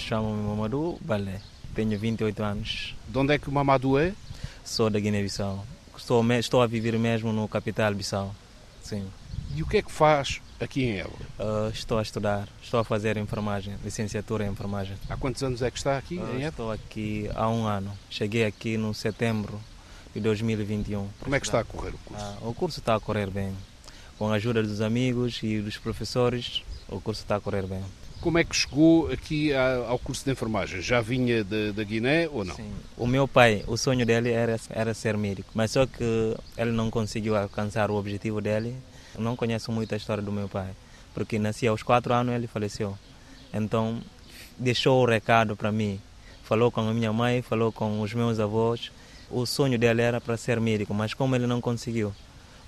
chamo-me Mamadou Balé, tenho 28 anos. De onde é que o Mamadou é? Sou da Guiné-Bissau. Estou, estou a viver mesmo no capital Bissau. Sim. E o que é que faz aqui em Évora? Uh, estou a estudar, estou a fazer enfermagem, licenciatura em enfermagem. Há quantos anos é que está aqui Uh, estou aqui há um ano. Cheguei aqui no setembro de 2021. Como é que está a correr o curso? Ah, o curso está a correr bem. Com a ajuda dos amigos e dos professores, o curso está a correr bem. Como é que chegou aqui ao curso de enfermagem? Já vinha da- Guiné ou não? Sim. O meu pai, o sonho dele era, era ser médico, mas só que ele não conseguiu alcançar o objetivo dele. Eu não conheço muito a história do meu pai, porque nasci aos quatro anos e ele faleceu. Então, deixou o recado para mim. Falou com a minha mãe, falou com os meus avós. O sonho dele era para ser médico, mas como ele não conseguiu.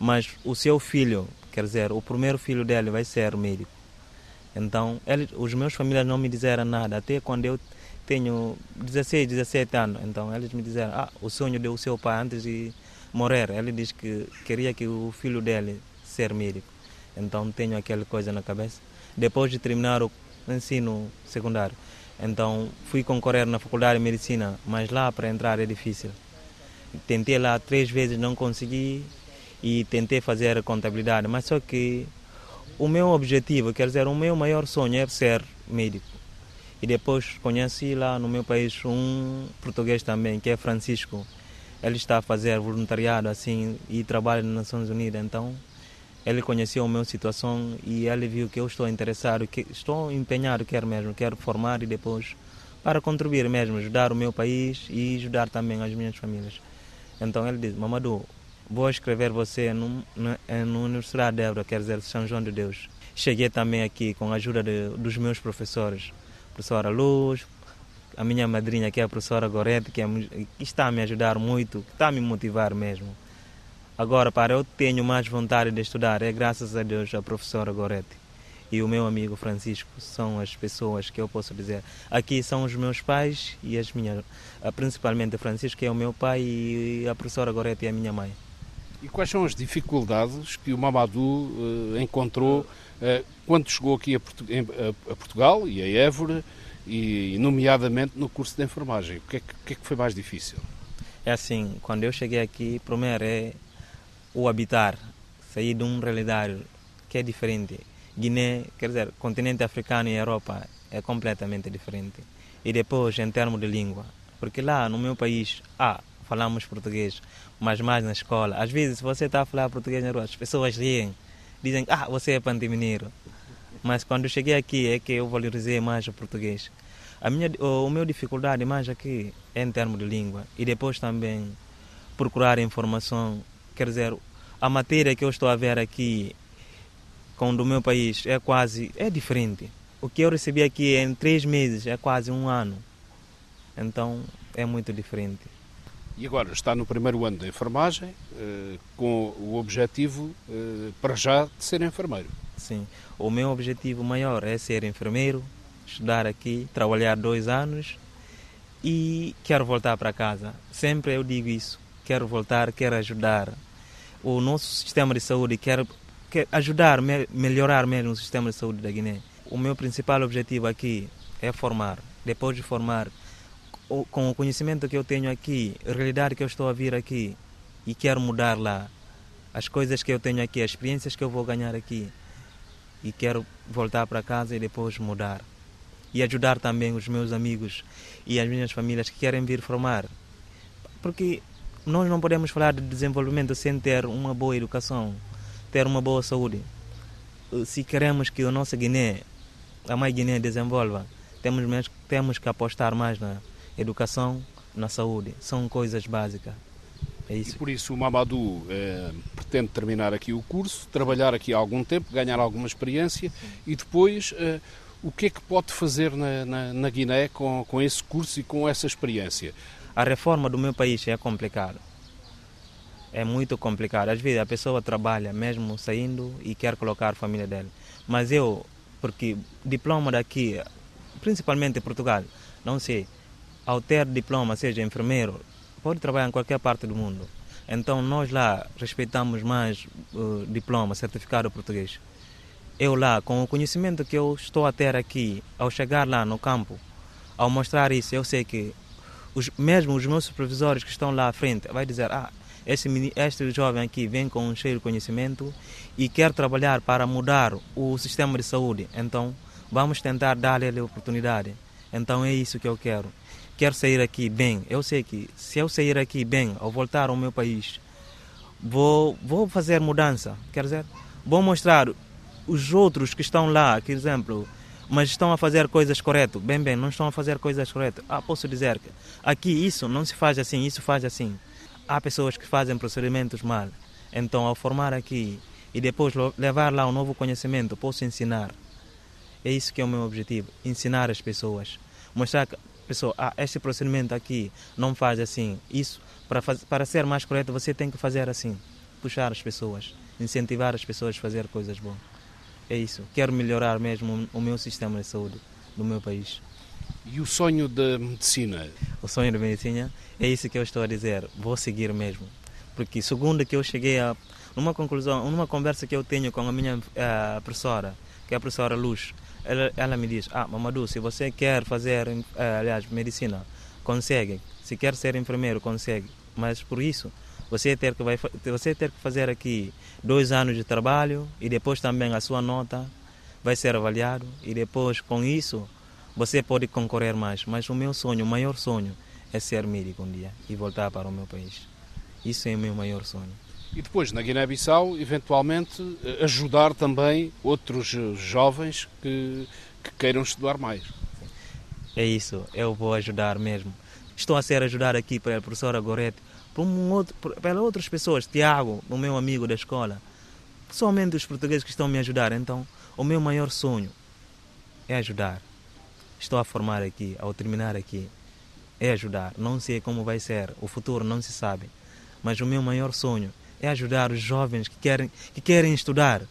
Mas o seu filho, quer dizer, o primeiro filho dele vai ser médico. Então, ele, os meus famílias não me disseram nada, até quando eu tenho 16, 17 anos. Então, eles me disseram, ah, o sonho do seu pai antes de morrer, ele disse que queria que o filho dele ser médico. Então, tenho aquela coisa na cabeça. Depois de terminar o ensino secundário, então fui concorrer na faculdade de medicina, mas lá para entrar é difícil. Tentei lá três vezes, não consegui e tentei fazer contabilidade, mas só que o meu objetivo, quer dizer, o meu maior sonho é ser médico. E depois conheci lá no meu país um português também, que é Francisco. Ele está a fazer voluntariado assim e trabalha nas Nações Unidas. Então, ele conheceu a minha situação e ele viu que eu estou interessado, que estou empenhado, quero mesmo, quero formar e depois para contribuir mesmo, ajudar o meu país e ajudar também as minhas famílias. Então ele disse, Mamadou, vou escrever você no, na, na Universidade de Évora, quer dizer, São João de Deus. Cheguei também aqui com a ajuda de, dos meus professores, professora Luz, a minha madrinha que é a professora Gorete, que, é, que está a me ajudar muito, que está a me motivar mesmo. Agora, para eu tenho mais vontade de estudar, é graças a Deus a professora Gorete e o meu amigo Francisco são as pessoas que eu posso dizer. Aqui são os meus pais e as minhas, ah, principalmente Francisco, que é o meu pai, e a professora Gorete é a minha mãe. E quais são as dificuldades que o Mamadou eh, encontrou eh, quando chegou aqui a, Portugal e a Évora, e, nomeadamente no curso de enfermagem? O que é que, que é que foi mais difícil? É assim, quando eu cheguei aqui, primeiro é o habitar, sair de uma realidade que é diferente. Guiné, quer dizer, continente africano e Europa é completamente diferente. E depois, em termos de língua, porque lá no meu país, ah, falamos português, mas mais na escola. Às vezes, se você está a falar português na rua, as pessoas riem, dizem, ah, você é pantimeiro. Mas quando cheguei aqui é que eu valorizei mais o português. A minha, o, o meu dificuldade mais aqui é em termos de língua e depois também procurar informação. Quer dizer, a matéria que eu estou a ver aqui com do meu país é quase é diferente. O que eu recebi aqui em três meses é quase um ano. Então é muito diferente. E agora está no primeiro ano de enfermagem, eh, com o objetivo, eh, para já, de ser enfermeiro. Sim. O meu objetivo maior é ser enfermeiro, estudar aqui, trabalhar dois anos e quero voltar para casa. Sempre eu digo isso. Quero voltar, quero ajudar o nosso sistema de saúde, quero ajudar, me, melhorar mesmo o sistema de saúde da Guiné. O meu principal objetivo aqui é formar. Depois de formar, com o conhecimento que eu tenho aqui, a realidade que eu estou a vir aqui e quero mudar lá, as coisas que eu tenho aqui, as experiências que eu vou ganhar aqui, e quero voltar para casa e depois mudar. E ajudar também os meus amigos e as minhas famílias que querem vir formar. Porque nós não podemos falar de desenvolvimento sem ter uma boa educação, ter uma boa saúde. Se queremos que a nossa Guiné, a mãe Guiné, desenvolva, temos, temos que apostar mais na educação, na saúde. São coisas básicas. É E isso. por isso o Mamadou eh, pretende terminar aqui o curso, trabalhar aqui algum tempo, ganhar alguma experiência e depois eh, o que é que pode fazer na, na, na Guiné com, com esse curso e com essa experiência? A reforma do meu país é complicada. É muito complicado. Às vezes a pessoa trabalha mesmo saindo e quer colocar a família dela. Mas eu, porque diploma daqui, principalmente em Portugal, não sei, ao ter diploma, seja enfermeiro, pode trabalhar em qualquer parte do mundo. Então nós lá respeitamos mais o diploma, certificado português. Eu lá, com o conhecimento que eu estou a ter aqui, ao chegar lá no campo, ao mostrar isso, eu sei que os, mesmo os meus supervisores que estão lá à frente vai dizer, ah, este, este jovem aqui vem com um cheio de conhecimento e quer trabalhar para mudar o sistema de saúde, então vamos tentar dar-lhe a oportunidade. Então é isso que eu quero. Quero sair aqui bem. Eu sei que se eu sair aqui bem, ao voltar ao meu país, vou, vou fazer mudança. Quer dizer, vou mostrar os outros que estão lá, por exemplo, mas estão a fazer coisas corretas. Bem, bem, não estão a fazer coisas corretas. Ah, posso dizer que aqui isso não se faz assim, isso faz assim. Há pessoas que fazem procedimentos mal. Então, ao formar aqui e depois levar lá um novo conhecimento, posso ensinar. É isso que é o meu objetivo, ensinar as pessoas. Mostrar que pessoa, ah, este procedimento aqui não faz assim. Isso, para, fazer, para ser mais correto, você tem que fazer assim. Puxar as pessoas, incentivar as pessoas a fazer coisas boas. É isso. Quero melhorar mesmo o meu sistema de saúde do meu país. E o sonho da medicina? O sonho da medicina é isso que eu estou a dizer. Vou seguir mesmo. Porque segundo que eu cheguei a numa conclusão, numa conversa que eu tenho com a minha uh, professora, que é a professora Luz, ela, ela me diz: Ah, Mamadou, se você quer fazer, uh, aliás, medicina, consegue. Se quer ser enfermeiro, consegue. Mas por isso, você ter que vai, você ter que fazer aqui dois anos de trabalho e depois também a sua nota vai ser avaliado e depois com isso você pode concorrer mais. Mas o meu sonho, o maior sonho, é ser médico um dia e voltar para o meu país. Isso é o meu maior sonho. E depois, na Guiné-Bissau, eventualmente eh, ajudar também outros eh, jovens que, que queiram estudar mais. É isso, eu vou ajudar mesmo. Estou a ser ajudado aqui pela professora Gorete, por um outro, pelas outras pessoas, Tiago, o meu amigo da escola. Somente os portugueses que estão a me ajudar. Então, o meu maior sonho é ajudar. Estou a formar aqui, ao terminar aqui, é ajudar. Não sei como vai ser, o futuro não se sabe. Mas o meu maior sonho é ajudar os jovens que querem, que querem estudar.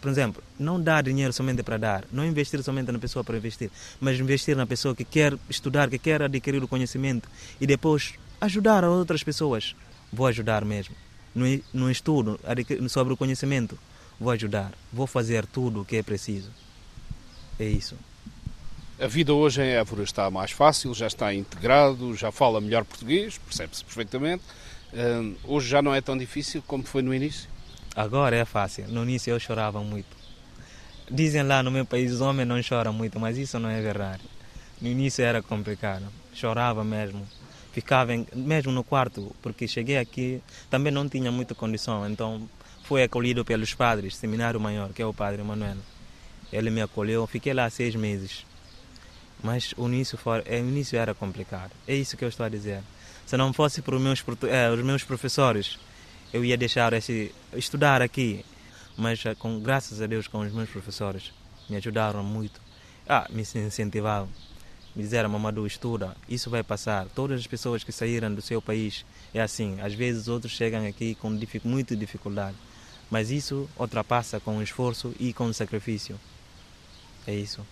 Por exemplo, não dar dinheiro somente para dar, não investir somente na pessoa para investir, mas investir na pessoa que quer estudar, que quer adquirir o conhecimento e depois ajudar outras pessoas. Vou ajudar mesmo. No, no estudo sobre o conhecimento, vou ajudar. Vou fazer tudo o que é preciso. É isso. A vida hoje em Évora está mais fácil, já está integrado, já fala melhor português, percebe-se perfeitamente hoje já não é tão difícil como foi no início? Agora é fácil. No início eu chorava muito. Dizem lá no meu país os homens não choram muito, mas isso não é verdade. No início era complicado. Chorava mesmo. Ficava em, mesmo no quarto, porque cheguei aqui, também não tinha muita condição. Então fui acolhido pelos padres, seminário maior, que é o padre Manuel. Ele me acolheu, fiquei lá seis meses. Mas o início, foi, o início era complicado. É isso que eu estou a dizer. Se não fosse por meus, é, os meus professores, eu ia deixar esse, estudar aqui. Mas eh, com, graças a Deus com os meus professores me ajudaram muito. Ah, me incentivavam. Me disseram, Mamadou, estuda, isso vai passar. Todas as pessoas que saíram do seu país é assim. Às vezes outros chegam aqui com dific, muita dificuldade. Mas isso ultrapassa com esforço e com sacrifício. É isso.